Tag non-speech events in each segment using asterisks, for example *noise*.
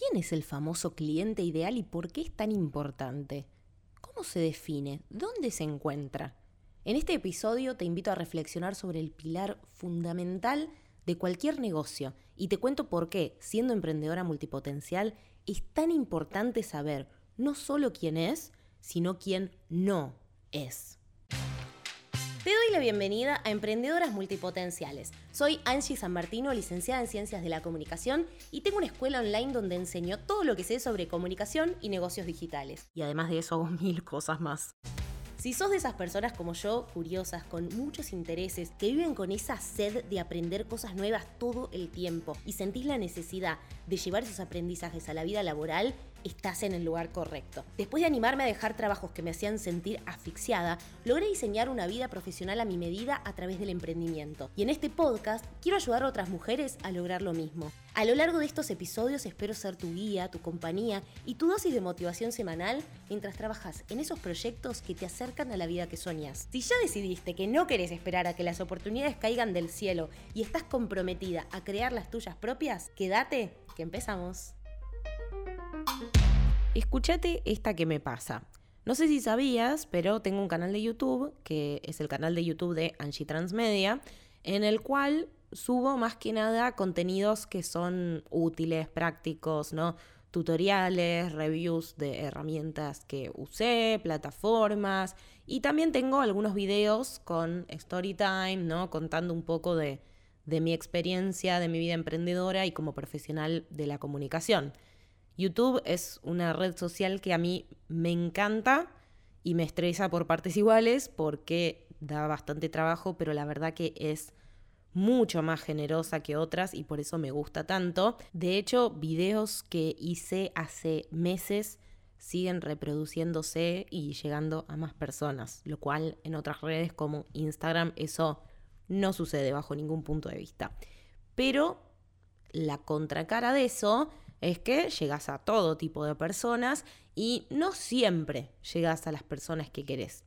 ¿Quién es el famoso cliente ideal y por qué es tan importante? ¿Cómo se define? ¿Dónde se encuentra? En este episodio te invito a reflexionar sobre el pilar fundamental de cualquier negocio y te cuento por qué, siendo emprendedora multipotencial, es tan importante saber no solo quién es, sino quién no es. Te doy la bienvenida a Emprendedoras Multipotenciales. Soy Angie San Martino, licenciada en Ciencias de la Comunicación y tengo una escuela online donde enseño todo lo que sé sobre comunicación y negocios digitales. Y además de eso hago *laughs* mil cosas más. Si sos de esas personas como yo, curiosas, con muchos intereses, que viven con esa sed de aprender cosas nuevas todo el tiempo y sentís la necesidad de llevar esos aprendizajes a la vida laboral, estás en el lugar correcto. Después de animarme a dejar trabajos que me hacían sentir asfixiada, logré diseñar una vida profesional a mi medida a través del emprendimiento. Y en este podcast quiero ayudar a otras mujeres a lograr lo mismo. A lo largo de estos episodios espero ser tu guía, tu compañía y tu dosis de motivación semanal mientras trabajas en esos proyectos que te acercan a la vida que soñas. Si ya decidiste que no querés esperar a que las oportunidades caigan del cielo y estás comprometida a crear las tuyas propias, quédate que empezamos. Escúchate esta que me pasa. No sé si sabías, pero tengo un canal de YouTube, que es el canal de YouTube de Angie Transmedia, en el cual subo más que nada contenidos que son útiles, prácticos, ¿no? Tutoriales, reviews de herramientas que usé, plataformas y también tengo algunos videos con story time, ¿no? Contando un poco de, de mi experiencia, de mi vida emprendedora y como profesional de la comunicación. YouTube es una red social que a mí me encanta y me estresa por partes iguales porque da bastante trabajo, pero la verdad que es mucho más generosa que otras y por eso me gusta tanto. De hecho, videos que hice hace meses siguen reproduciéndose y llegando a más personas, lo cual en otras redes como Instagram eso no sucede bajo ningún punto de vista. Pero la contracara de eso es que llegas a todo tipo de personas y no siempre llegas a las personas que querés.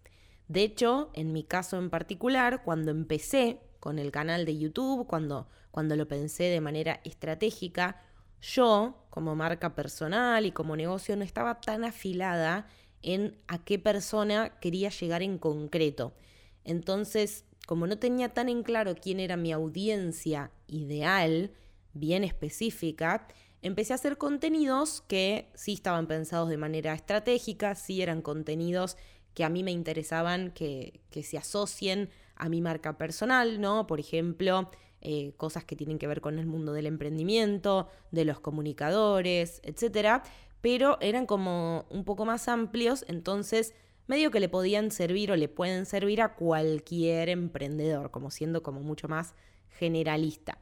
De hecho, en mi caso en particular, cuando empecé con el canal de YouTube, cuando, cuando lo pensé de manera estratégica, yo, como marca personal y como negocio, no estaba tan afilada en a qué persona quería llegar en concreto. Entonces, como no tenía tan en claro quién era mi audiencia ideal, bien específica, empecé a hacer contenidos que sí estaban pensados de manera estratégica, sí eran contenidos que a mí me interesaban que, se asocien a mi marca personal, ¿no? Por ejemplo, eh, cosas que tienen que ver con el mundo del emprendimiento, de los comunicadores, etcétera, pero eran como un poco más amplios, entonces medio que le podían servir o le pueden servir a cualquier emprendedor, como siendo como mucho más generalista.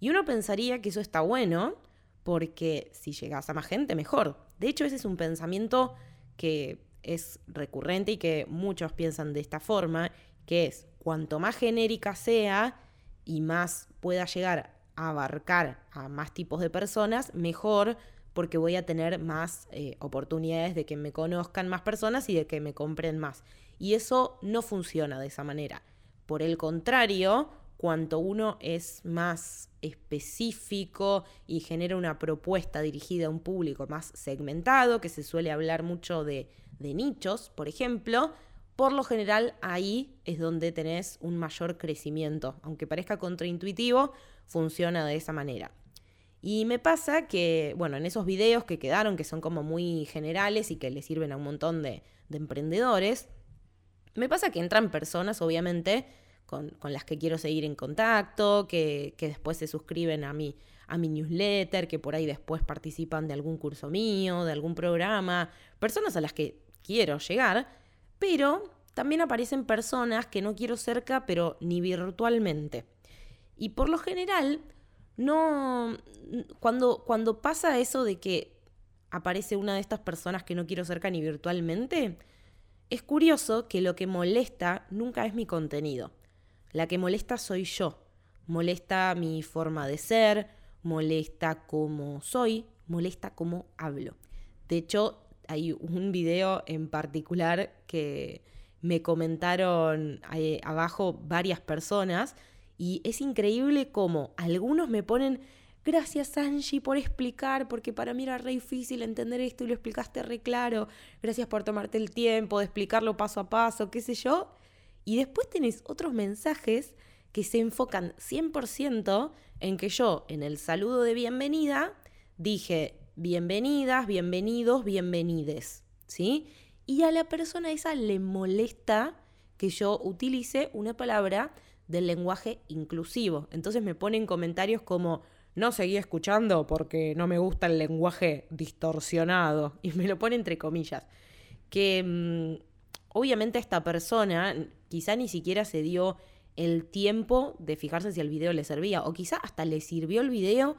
Y uno pensaría que eso está bueno, porque si llegas a más gente, mejor. De hecho, ese es un pensamiento que es recurrente y que muchos piensan de esta forma, que es cuanto más genérica sea y más pueda llegar a abarcar a más tipos de personas, mejor porque voy a tener más eh, oportunidades de que me conozcan más personas y de que me compren más. Y eso no funciona de esa manera. Por el contrario, cuanto uno es más específico y genera una propuesta dirigida a un público más segmentado, que se suele hablar mucho de, nichos, por ejemplo, por lo general ahí es donde tenés un mayor crecimiento. Aunque parezca contraintuitivo, funciona de esa manera. Y me pasa que, bueno, en esos videos que quedaron, que son como muy generales y que le sirven a un montón de, de emprendedores, me pasa que entran personas, obviamente, con, las que quiero seguir en contacto, que, después se suscriben a mi, a mi newsletter, que por ahí después participan de algún curso mío, de algún programa, personas a las que quiero llegar, pero también aparecen personas que no quiero cerca, pero ni virtualmente. Y por lo general, no. Cuando, cuando pasa eso de que aparece una de estas personas que no quiero cerca ni virtualmente, es curioso que lo que molesta nunca es mi contenido. La que molesta soy yo. Molesta mi forma de ser, molesta cómo soy, molesta cómo hablo. De hecho, hay un video en particular que me comentaron eh, abajo varias personas y es increíble cómo algunos me ponen, Gracias Angie por explicar, porque para mí era re difícil entender esto y lo explicaste re claro. Gracias por tomarte el tiempo de explicarlo paso a paso, qué sé yo. Y después tenés otros mensajes que se enfocan 100% en que yo, en el saludo de bienvenida, dije bienvenidas, bienvenidos, bienvenides, ¿sí? Y a la persona esa le molesta que yo utilice una palabra del lenguaje inclusivo. Entonces me ponen comentarios como no seguí escuchando porque no me gusta el lenguaje distorsionado. *laughs* Y me lo pone entre comillas. Que mm, obviamente esta persona quizá ni siquiera se dio el tiempo de fijarse si el video le servía. O quizá hasta le sirvió el video,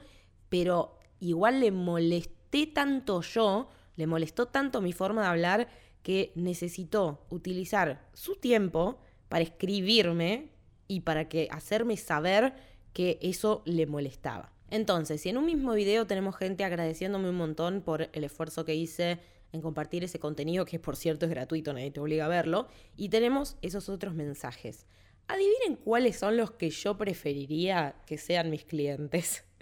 pero igual le molesté tanto yo, le molestó tanto mi forma de hablar que necesitó utilizar su tiempo para escribirme y para que hacerme saber que eso le molestaba. Entonces, si en un mismo video tenemos gente agradeciéndome un montón por el esfuerzo que hice en compartir ese contenido, que por cierto es gratuito, nadie te obliga a verlo, y tenemos esos otros mensajes. Adivinen cuáles son los que yo preferiría que sean mis clientes. *laughs*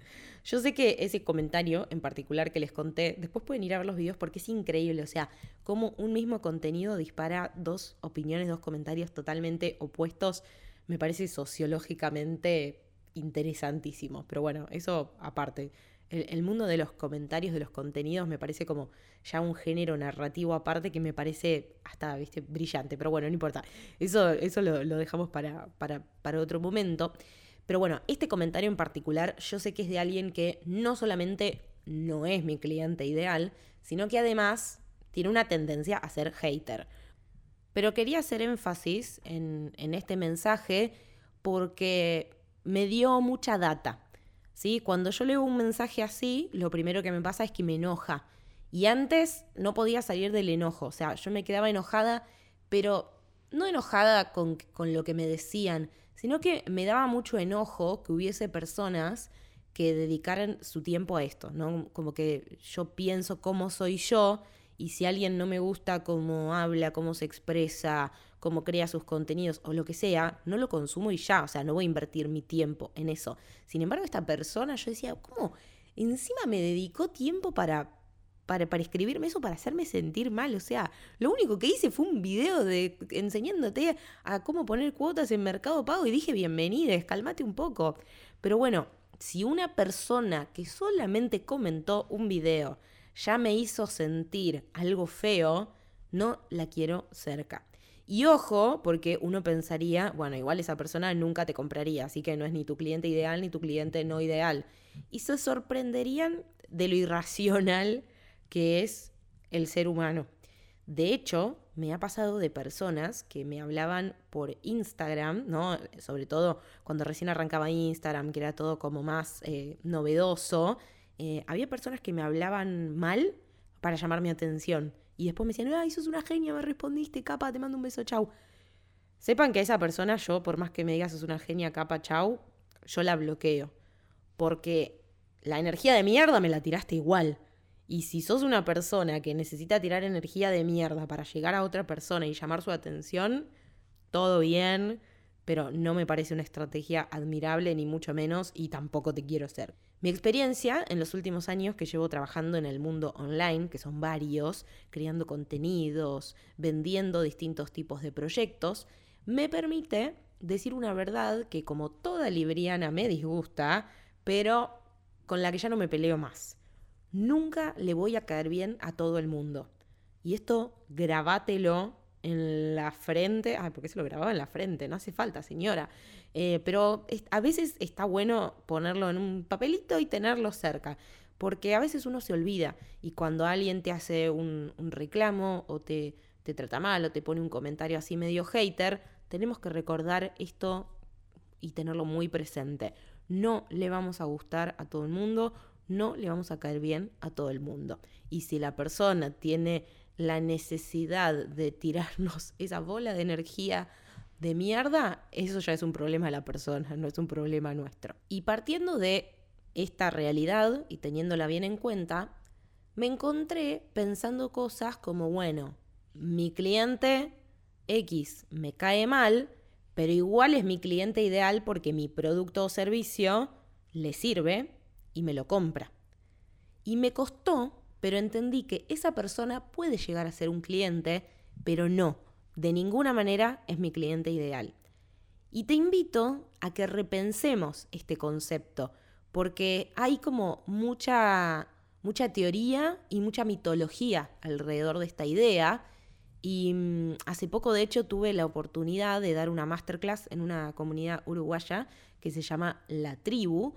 Yo sé que ese comentario en particular que les conté, después pueden ir a ver los videos porque es increíble, o sea, cómo un mismo contenido dispara dos opiniones, dos comentarios totalmente opuestos, me parece sociológicamente interesantísimo. Pero bueno, eso aparte. El, mundo de los comentarios, de los contenidos, me parece como ya un género narrativo aparte que me parece hasta, viste, brillante. Pero bueno, no importa. Eso, eso lo, dejamos para, para, para otro momento. Pero bueno, este comentario en particular yo sé que es de alguien que no solamente no es mi cliente ideal, sino que además tiene una tendencia a ser hater. Pero quería hacer énfasis en, en este mensaje porque me dio mucha data. ¿Sí? Cuando yo leo un mensaje así, lo primero que me pasa es que me enoja. Y antes no podía salir del enojo, o sea, yo me quedaba enojada, pero no enojada con, con lo que me decían, sino que me daba mucho enojo que hubiese personas que dedicaran su tiempo a esto, ¿no? Como que yo pienso cómo soy yo y si alguien no me gusta cómo habla, cómo se expresa, cómo crea sus contenidos o lo que sea, no lo consumo y ya, o sea, no voy a invertir mi tiempo en eso. Sin embargo, esta persona, yo decía, ¿cómo? Encima me dedicó tiempo para, para, para escribirme eso, para hacerme sentir mal. O sea, lo único que hice fue un video de enseñándote a cómo poner cuotas en Mercado Pago y dije, bienvenides, cálmate un poco. Pero bueno, si una persona que solamente comentó un video ya me hizo sentir algo feo, no la quiero cerca. Y ojo, porque uno pensaría, bueno, igual esa persona nunca te compraría, así que no es ni tu cliente ideal ni tu cliente no ideal. Y se sorprenderían de lo irracional que es el ser humano. De hecho, me ha pasado de personas que me hablaban por Instagram, ¿no? Sobre todo cuando recién arrancaba Instagram, que era todo como más eh, novedoso. Eh, había personas que me hablaban mal para llamar mi atención. Y después me decían, ay, sos una genia, me respondiste, capa, te mando un beso, chau. Sepan que a esa persona yo, por más que me digas sos una genia, capa, chau, yo la bloqueo. Porque la energía de mierda me la tiraste igual. Y si sos una persona que necesita tirar energía de mierda para llegar a otra persona y llamar su atención, todo bien, pero no me parece una estrategia admirable ni mucho menos y tampoco te quiero ser. Mi experiencia en los últimos años que llevo trabajando en el mundo online, que son varios, creando contenidos, vendiendo distintos tipos de proyectos, me permite decir una verdad que como toda libriana me disgusta, pero con la que ya no me peleo más. Nunca le voy a caer bien a todo el mundo. Y esto grabátelo en la frente. Ay, porque se lo grababa en la frente? No hace falta, señora. Eh, pero a veces está bueno ponerlo en un papelito y tenerlo cerca. Porque a veces uno se olvida y cuando alguien te hace un, reclamo o te, te trata mal o te pone un comentario así medio hater, tenemos que recordar esto y tenerlo muy presente. No le vamos a gustar a todo el mundo, no le vamos a caer bien a todo el mundo. Y si la persona tiene la necesidad de tirarnos *laughs* esa bola de energía de mierda, eso ya es un problema de la persona, no es un problema nuestro. Y partiendo de esta realidad y teniéndola bien en cuenta, me encontré pensando cosas como, bueno, mi cliente X me cae mal, pero igual es mi cliente ideal porque mi producto o servicio le sirve y me lo compra. Y me costó, pero entendí que esa persona puede llegar a ser un cliente, pero no, de ninguna manera es mi cliente ideal. Y te invito a que repensemos este concepto, porque hay como mucha, mucha teoría y mucha mitología alrededor de esta idea. Y mm, hace poco, de hecho, tuve la oportunidad de dar una masterclass en una comunidad uruguaya que se llama La Tribu,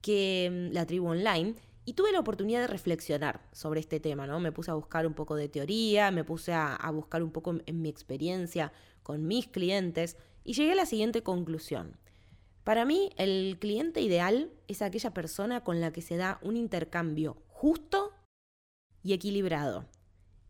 que, mm, la Tribu Online, y tuve la oportunidad de reflexionar sobre este tema, ¿no? Me puse a buscar un poco de teoría, me puse a, buscar un poco en, mi experiencia con mis clientes y llegué a la siguiente conclusión. Para mí, el cliente ideal es aquella persona con la que se da un intercambio justo y equilibrado.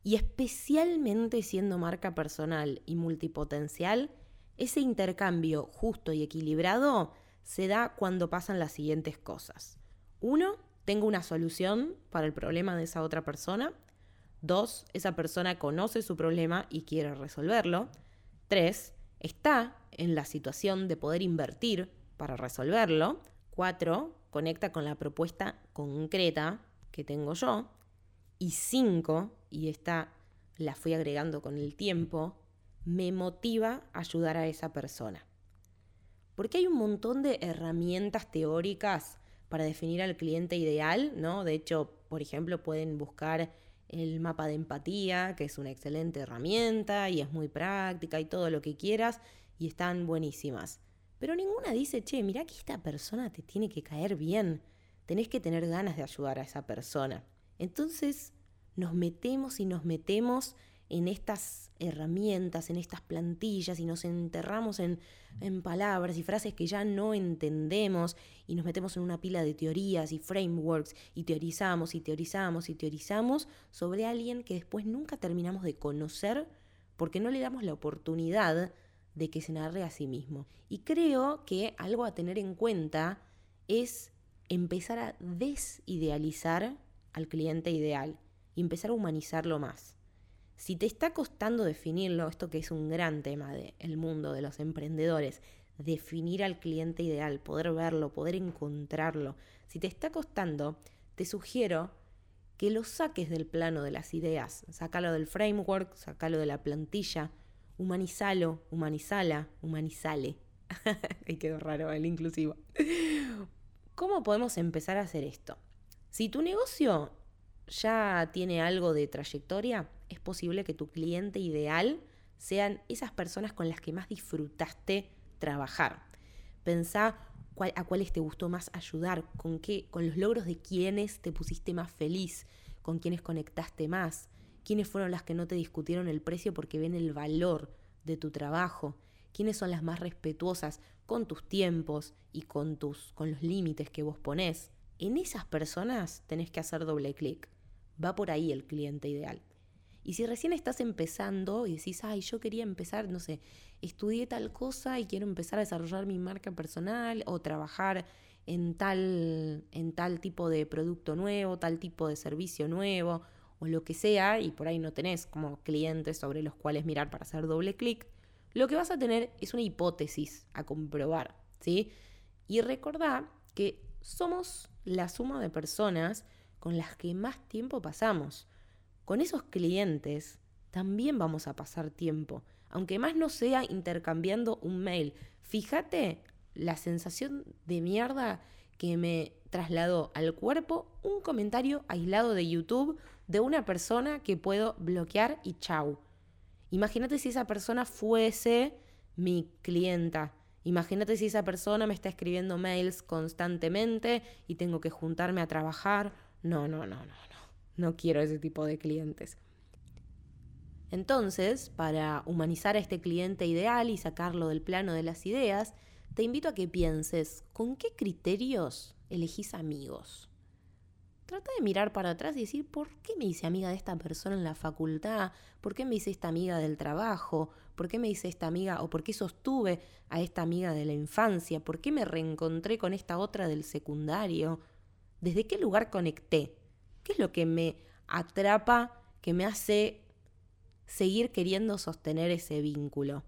Y especialmente siendo marca personal y multipotencial, ese intercambio justo y equilibrado se da cuando pasan las siguientes cosas. Uno, tengo una solución para el problema de esa otra persona. Dos, esa persona conoce su problema y quiere resolverlo. Tres, está en la situación de poder invertir para resolverlo. Cuatro, conecta con la propuesta concreta que tengo yo. Y cinco, y esta la fui agregando con el tiempo, me motiva ayudar a esa persona. Porque hay un montón de herramientas teóricas para definir al cliente ideal, ¿no? De hecho, por ejemplo, pueden buscar el mapa de empatía, que es una excelente herramienta y es muy práctica y todo lo que quieras, y están buenísimas. Pero ninguna dice, che, mira que esta persona te tiene que caer bien, tenés que tener ganas de ayudar a esa persona. Entonces nos metemos y nos metemos en estas herramientas, en estas plantillas y nos enterramos en, palabras y frases que ya no entendemos y nos metemos en una pila de teorías y frameworks y teorizamos y teorizamos y teorizamos sobre alguien que después nunca terminamos de conocer porque no le damos la oportunidad de que se narre a sí mismo. Y creo que algo a tener en cuenta es empezar a desidealizar al cliente ideal y empezar a humanizarlo más. Si te está costando definirlo, esto que es un gran tema del mundo de los emprendedores, definir al cliente ideal, poder verlo, poder encontrarlo, si te está costando, te sugiero que lo saques del plano de las ideas, sácalo del framework, sácalo de la plantilla, humanizalo, humanizala, humanizale. *laughs* Ahí quedó raro el inclusivo. ¿Cómo podemos empezar a hacer esto? Si tu negocio ya tiene algo de trayectoria, es posible que tu cliente ideal sean esas personas con las que más disfrutaste trabajar. Pensá a cuáles te gustó más ayudar, con qué, con los logros de quiénes te pusiste más feliz, con quiénes conectaste más, quiénes fueron las que no te discutieron el precio porque ven el valor de tu trabajo, quiénes son las más respetuosas con tus tiempos y con tus con los límites que vos ponés. En esas personas tenés que hacer doble clic. Va por ahí el cliente ideal. Y si recién estás empezando y decís, ay, yo quería empezar, no sé, estudié tal cosa y quiero empezar a desarrollar mi marca personal o trabajar en tal, en tal tipo de producto nuevo, tal tipo de servicio nuevo o lo que sea, y por ahí no tenés como clientes sobre los cuales mirar para hacer doble clic, lo que vas a tener es una hipótesis a comprobar, ¿sí? Y recordá que somos la suma de personas con las que más tiempo pasamos. Con esos clientes también vamos a pasar tiempo, aunque más no sea intercambiando un mail. Fíjate la sensación de mierda que me trasladó al cuerpo un comentario aislado de YouTube de una persona que puedo bloquear y chau. Imagínate si esa persona fuese mi clienta. Imagínate si esa persona me está escribiendo mails constantemente y tengo que juntarme a trabajar. No, no, no, no. No quiero ese tipo de clientes. Entonces, para humanizar a este cliente ideal y sacarlo del plano de las ideas, te invito a que pienses con qué criterios elegís amigos. Trata de mirar para atrás y decir, ¿por qué me hice amiga de esta persona en la facultad? ¿Por qué me hice esta amiga del trabajo? ¿Por qué me hice esta amiga o por qué sostuve a esta amiga de la infancia? ¿Por qué me reencontré con esta otra del secundario? ¿Desde qué lugar conecté? ¿Qué es lo que me atrapa, que me hace seguir queriendo sostener ese vínculo?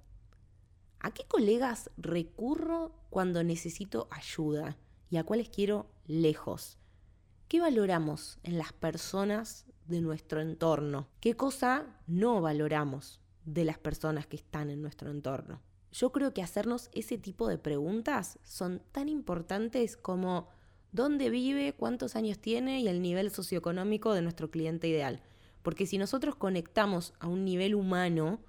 ¿A qué colegas recurro cuando necesito ayuda y a cuáles quiero lejos? ¿Qué valoramos en las personas de nuestro entorno? ¿Qué cosa no valoramos de las personas que están en nuestro entorno? Yo creo que hacernos ese tipo de preguntas son tan importantes como dónde vive, cuántos años tiene y el nivel socioeconómico de nuestro cliente ideal. Porque si nosotros conectamos a un nivel humano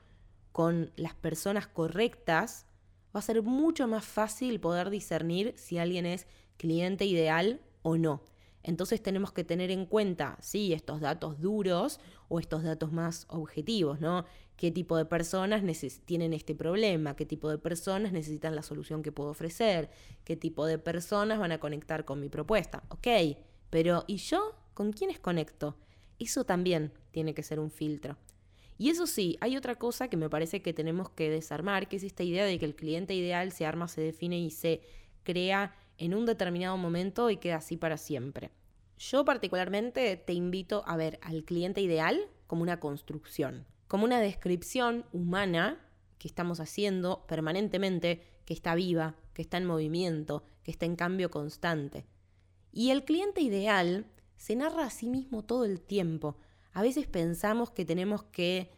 con las personas correctas, va a ser mucho más fácil poder discernir si alguien es cliente ideal o no. Entonces tenemos que tener en cuenta, sí, estos datos duros o estos datos más objetivos, ¿no? ¿Qué tipo de personas tienen este problema? ¿Qué tipo de personas necesitan la solución que puedo ofrecer? ¿Qué tipo de personas van a conectar con mi propuesta? Ok, pero ¿y yo con quiénes conecto? Eso también tiene que ser un filtro. Y eso sí, hay otra cosa que me parece que tenemos que desarmar, que es esta idea de que el cliente ideal se arma, se define y se crea en un determinado momento y queda así para siempre. Yo particularmente te invito a ver al cliente ideal como una construcción, como una descripción humana que estamos haciendo permanentemente, que está viva, que está en movimiento, que está en cambio constante. Y el cliente ideal se narra a sí mismo todo el tiempo. A veces pensamos que tenemos que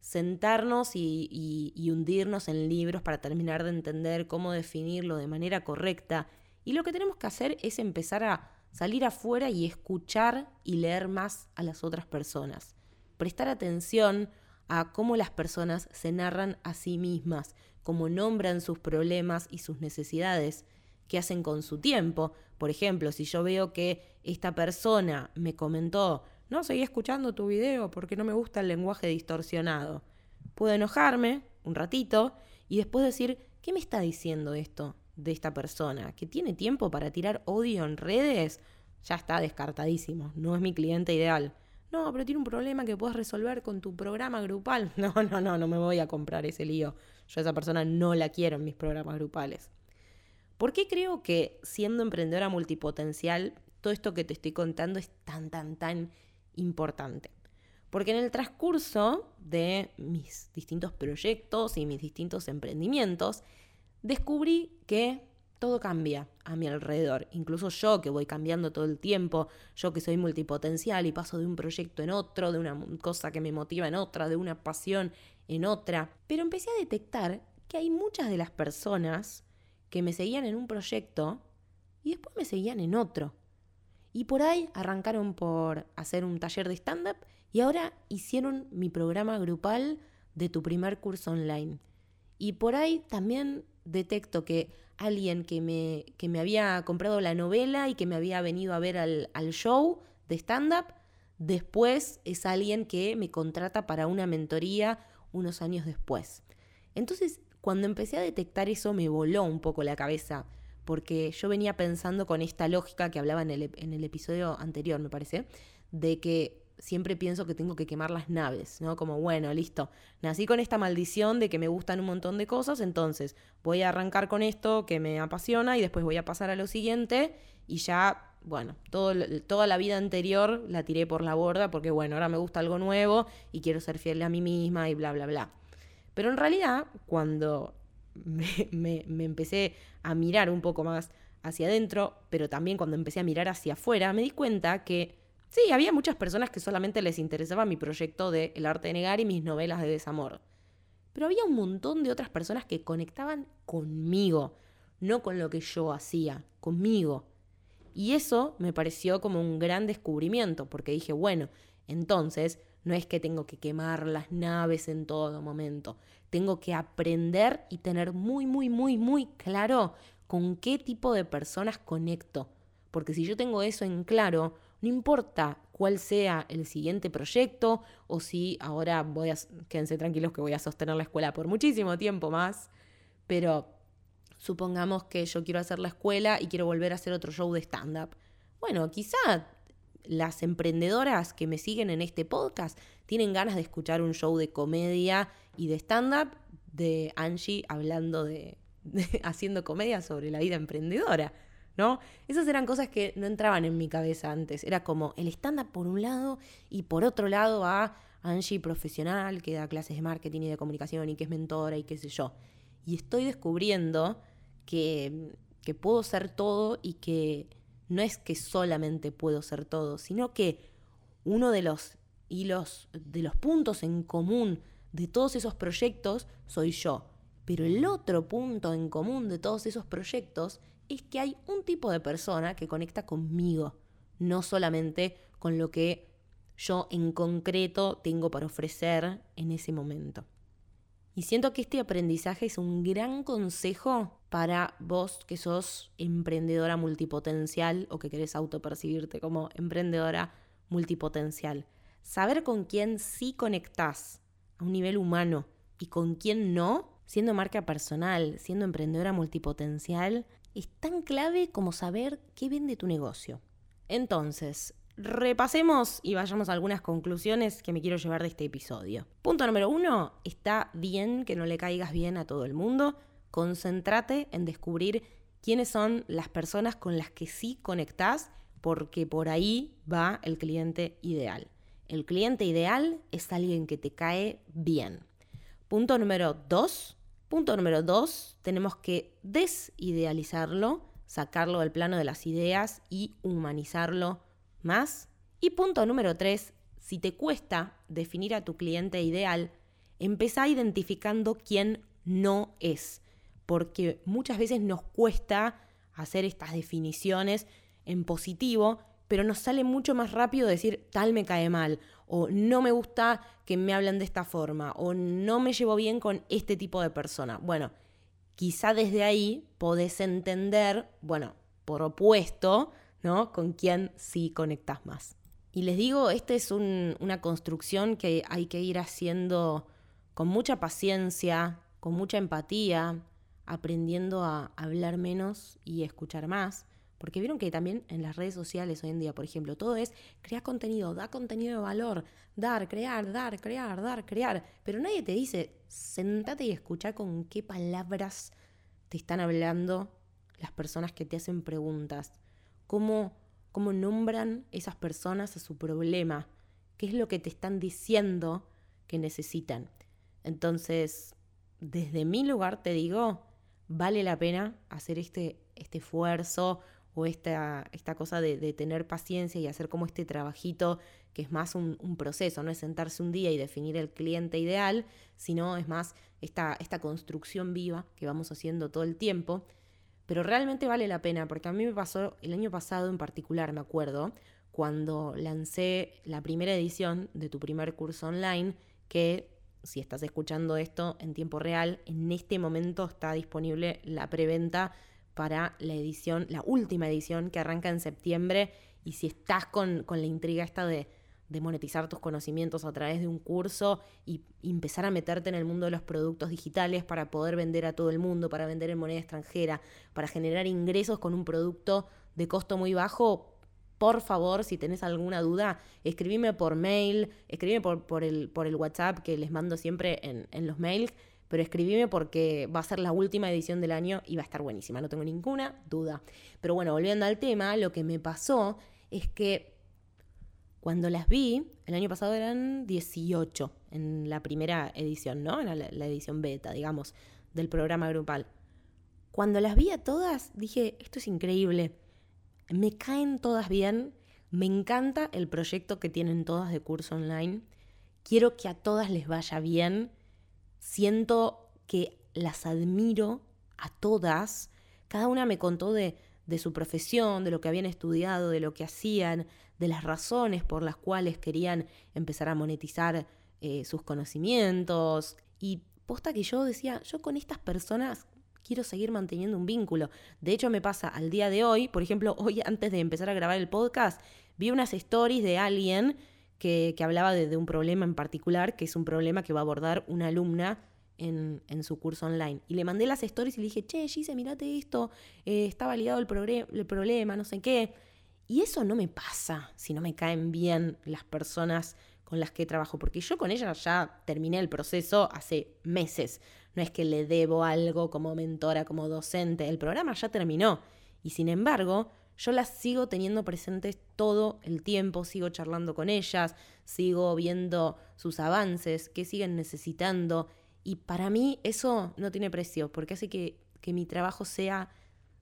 sentarnos y, hundirnos en libros para terminar de entender cómo definirlo de manera correcta y lo que tenemos que hacer es empezar a salir afuera y escuchar y leer más a las otras personas. Prestar atención a cómo las personas se narran a sí mismas, cómo nombran sus problemas y sus necesidades, qué hacen con su tiempo. Por ejemplo, si yo veo que esta persona me comentó, no, seguí escuchando tu video porque no me gusta el lenguaje distorsionado. Puedo enojarme un ratito y después decir, ¿qué me está diciendo esto? De esta persona que tiene tiempo para tirar odio en redes, ya está descartadísimo, no es mi cliente ideal. No, pero tiene un problema que puedes resolver con tu programa grupal. *laughs* No, no, no, no me voy a comprar ese lío. Yo a esa persona no la quiero en mis programas grupales. ¿Por qué creo que siendo emprendedora multipotencial, todo esto que te estoy contando es tan, tan, tan importante? Porque en el transcurso de mis distintos proyectos y mis distintos emprendimientos, descubrí que todo cambia a mi alrededor. Incluso yo que voy cambiando todo el tiempo, yo que soy multipotencial y paso de un proyecto en otro, de una cosa que me motiva en otra, de una pasión en otra. Pero empecé a detectar que hay muchas de las personas que me seguían en un proyecto y después me seguían en otro. Y por ahí arrancaron por hacer un taller de stand-up y ahora hicieron mi programa grupal de tu primer curso online. Y por ahí también detecto que alguien que me, que me había comprado la novela y que me había venido a ver al, al show de stand-up, después es alguien que me contrata para una mentoría unos años después. Entonces, cuando empecé a detectar eso, me voló un poco la cabeza, porque yo venía pensando con esta lógica que hablaba en el, en el episodio anterior, me parece, de que siempre pienso que tengo que quemar las naves, ¿no? Como, bueno, listo, nací con esta maldición de que me gustan un montón de cosas, entonces voy a arrancar con esto que me apasiona y después voy a pasar a lo siguiente y ya, bueno, toda la vida anterior la tiré por la borda porque, bueno, ahora me gusta algo nuevo y quiero ser fiel a mí misma y bla, bla, bla. Pero en realidad, cuando me, me empecé a mirar un poco más hacia adentro, pero también cuando empecé a mirar hacia afuera, me di cuenta que Sí, había muchas personas que solamente les interesaba mi proyecto de El arte de negar y mis novelas de desamor. Pero había un montón de otras personas que conectaban conmigo, no con lo que yo hacía, conmigo. Y eso me pareció como un gran descubrimiento, porque dije, bueno, entonces no es que tengo que quemar las naves en todo momento, tengo que aprender y tener muy, muy, muy, muy claro con qué tipo de personas conecto. Porque si yo tengo eso en claro, no importa cuál sea el siguiente proyecto o si ahora voy a, quédense tranquilos que voy a sostener la escuela por muchísimo tiempo más, pero supongamos que yo quiero hacer la escuela y quiero volver a hacer otro show de stand-up. Bueno, quizá las emprendedoras que me siguen en este podcast tienen ganas de escuchar un show de comedia y de stand-up de Angie hablando de *laughs* haciendo comedia sobre la vida emprendedora. Esas eran cosas que no entraban en mi cabeza antes. Era como el estándar por un lado y por otro lado a Angie profesional que da clases de marketing y de comunicación y que es mentora y qué sé yo. Y estoy descubriendo que, que puedo ser todo y que no es que solamente puedo ser todo, sino que uno de los hilos, de los puntos en común de todos esos proyectos soy yo. Pero el otro punto en común de todos esos proyectos es que hay un tipo de persona que conecta conmigo, no solamente con lo que yo en concreto tengo para ofrecer en ese momento. Y siento que este aprendizaje es un gran consejo para vos que sos emprendedora multipotencial o que querés autopercibirte como emprendedora multipotencial. Saber con quién sí conectás a un nivel humano y con quién no, siendo marca personal, siendo emprendedora multipotencial, es tan clave como saber qué vende tu negocio. Entonces, repasemos y vayamos a algunas conclusiones que me quiero llevar de este episodio. Punto número uno, está bien que no le caigas bien a todo el mundo. Concéntrate en descubrir quiénes son las personas con las que sí conectás, porque por ahí va el cliente ideal. El cliente ideal es alguien que te cae bien. Punto número dos. Punto número dos, tenemos que desidealizarlo, sacarlo del plano de las ideas y humanizarlo más. Y punto número tres, si te cuesta definir a tu cliente ideal, empezá identificando quién no es, porque muchas veces nos cuesta hacer estas definiciones en positivo, pero nos sale mucho más rápido decir tal me cae mal, o no me gusta que me hablen de esta forma, o no me llevo bien con este tipo de persona. Bueno, quizá desde ahí podés entender, bueno, por opuesto, ¿no? Con quién sí conectas más. Y les digo, esta es una construcción que hay que ir haciendo con mucha paciencia, con mucha empatía, aprendiendo a hablar menos y escuchar más. Porque vieron que también en las redes sociales hoy en día, por ejemplo, todo es crear contenido, da contenido de valor, dar, crear, dar, crear, dar, crear. Pero nadie te dice, sentate y escucha con qué palabras te están hablando las personas que te hacen preguntas cómo, cómo nombran esas personas a su problema, qué es lo que te están diciendo que necesitan. Entonces, desde mi lugar te digo, vale la pena hacer este, este esfuerzo o esta, esta cosa de, tener paciencia y hacer como este trabajito que es más un, un, proceso, no es sentarse un día y definir el cliente ideal, sino es más esta, esta construcción viva que vamos haciendo todo el tiempo. Pero realmente vale la pena, porque a mí me pasó el año pasado en particular, me acuerdo, cuando lancé la primera edición de tu primer curso online, que si estás escuchando esto en tiempo real, en este momento está disponible la preventa para la edición, la última edición que arranca en septiembre. Y si estás con, con la intriga esta de de monetizar tus conocimientos a través de un curso y empezar a meterte en el mundo de los productos digitales para poder vender a todo el mundo, para vender en moneda extranjera, para generar ingresos con un producto de costo muy bajo, por favor, si tenés alguna duda, escribime por mail, escribime por, por, el, por el WhatsApp que les mando siempre en, en los mails, pero escribime porque va a ser la última edición del año y va a estar buenísima, no tengo ninguna duda. Pero bueno, volviendo al tema, lo que me pasó es que cuando las vi, el año pasado eran 18 en la primera edición, ¿no? En la, edición beta, digamos, del programa grupal. Cuando las vi a todas, dije, esto es increíble. Me caen todas bien. Me encanta el proyecto que tienen todas de curso online. Quiero que a todas les vaya bien. Siento que las admiro a todas. Cada una me contó de, de su profesión, de lo que habían estudiado, de lo que hacían, de las razones por las cuales querían empezar a monetizar eh, sus conocimientos. Y posta que yo decía, yo con estas personas quiero seguir manteniendo un vínculo. De hecho, me pasa al día de hoy, por ejemplo, hoy antes de empezar a grabar el podcast, vi unas stories de alguien que, hablaba de, un problema en particular, que es un problema que va a abordar una alumna en, su curso online. Y le mandé las stories y le dije, che, Gise, mirate esto, eh, está validado el, el problema, no sé qué. Y eso no me pasa si no me caen bien las personas con las que trabajo, porque yo con ellas ya terminé el proceso hace meses. No es que le debo algo como mentora, como docente, el programa ya terminó. Y sin embargo, yo las sigo teniendo presentes todo el tiempo, sigo charlando con ellas, sigo viendo sus avances, qué siguen necesitando. Y para mí eso no tiene precio, porque hace que, que mi trabajo sea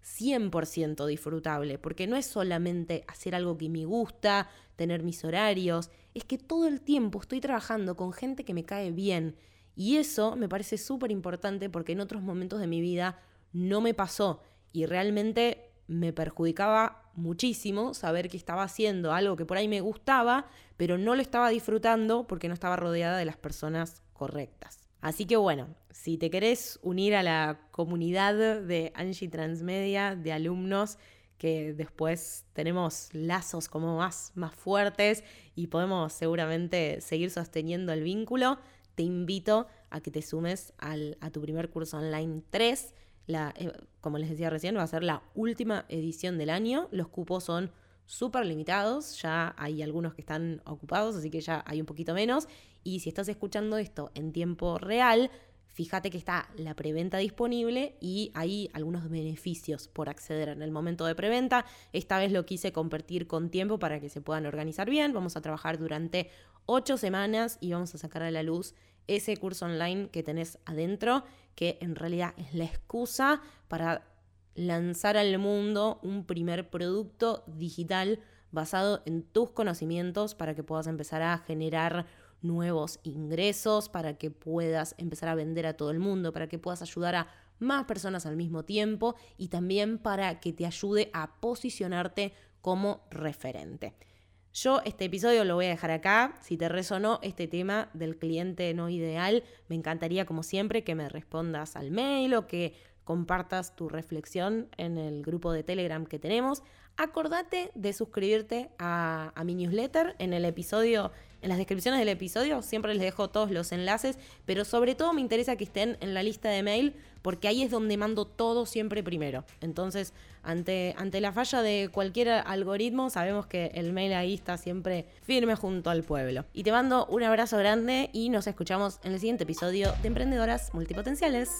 100% disfrutable, porque no es solamente hacer algo que me gusta, tener mis horarios, es que todo el tiempo estoy trabajando con gente que me cae bien. Y eso me parece súper importante porque en otros momentos de mi vida no me pasó y realmente me perjudicaba muchísimo saber que estaba haciendo algo que por ahí me gustaba, pero no lo estaba disfrutando porque no estaba rodeada de las personas correctas. Así que bueno, si te querés unir a la comunidad de Angie Transmedia, de alumnos, que después tenemos lazos como más, más fuertes y podemos seguramente seguir sosteniendo el vínculo, te invito a que te sumes a tu primer curso online 3. La, eh, como les decía recién, va a ser la última edición del año. Los cupos son súper limitados, ya hay algunos que están ocupados, así que ya hay un poquito menos. Y si estás escuchando esto en tiempo real, fíjate que está la preventa disponible y hay algunos beneficios por acceder en el momento de preventa. Esta vez lo quise compartir con tiempo para que se puedan organizar bien. Vamos a trabajar durante ocho semanas y vamos a sacar a la luz ese curso online que tenés adentro, que en realidad es la excusa para lanzar al mundo un primer producto digital basado en tus conocimientos para que puedas empezar a generar nuevos ingresos, para que puedas empezar a vender a todo el mundo, para que puedas ayudar a más personas al mismo tiempo y también para que te ayude a posicionarte como referente. Yo este episodio lo voy a dejar acá. Si te resonó este tema del cliente no ideal, me encantaría como siempre que me respondas al mail o que compartas tu reflexión en el grupo de Telegram que tenemos. Acordate de suscribirte a, mi newsletter en el episodio, en las descripciones del episodio, siempre les dejo todos los enlaces, pero sobre todo me interesa que estén en la lista de mail porque ahí es donde mando todo siempre primero. Entonces, ante, ante la falla de cualquier algoritmo, sabemos que el mail ahí está siempre firme junto al pueblo. Y te mando un abrazo grande y nos escuchamos en el siguiente episodio de Emprendedoras Multipotenciales.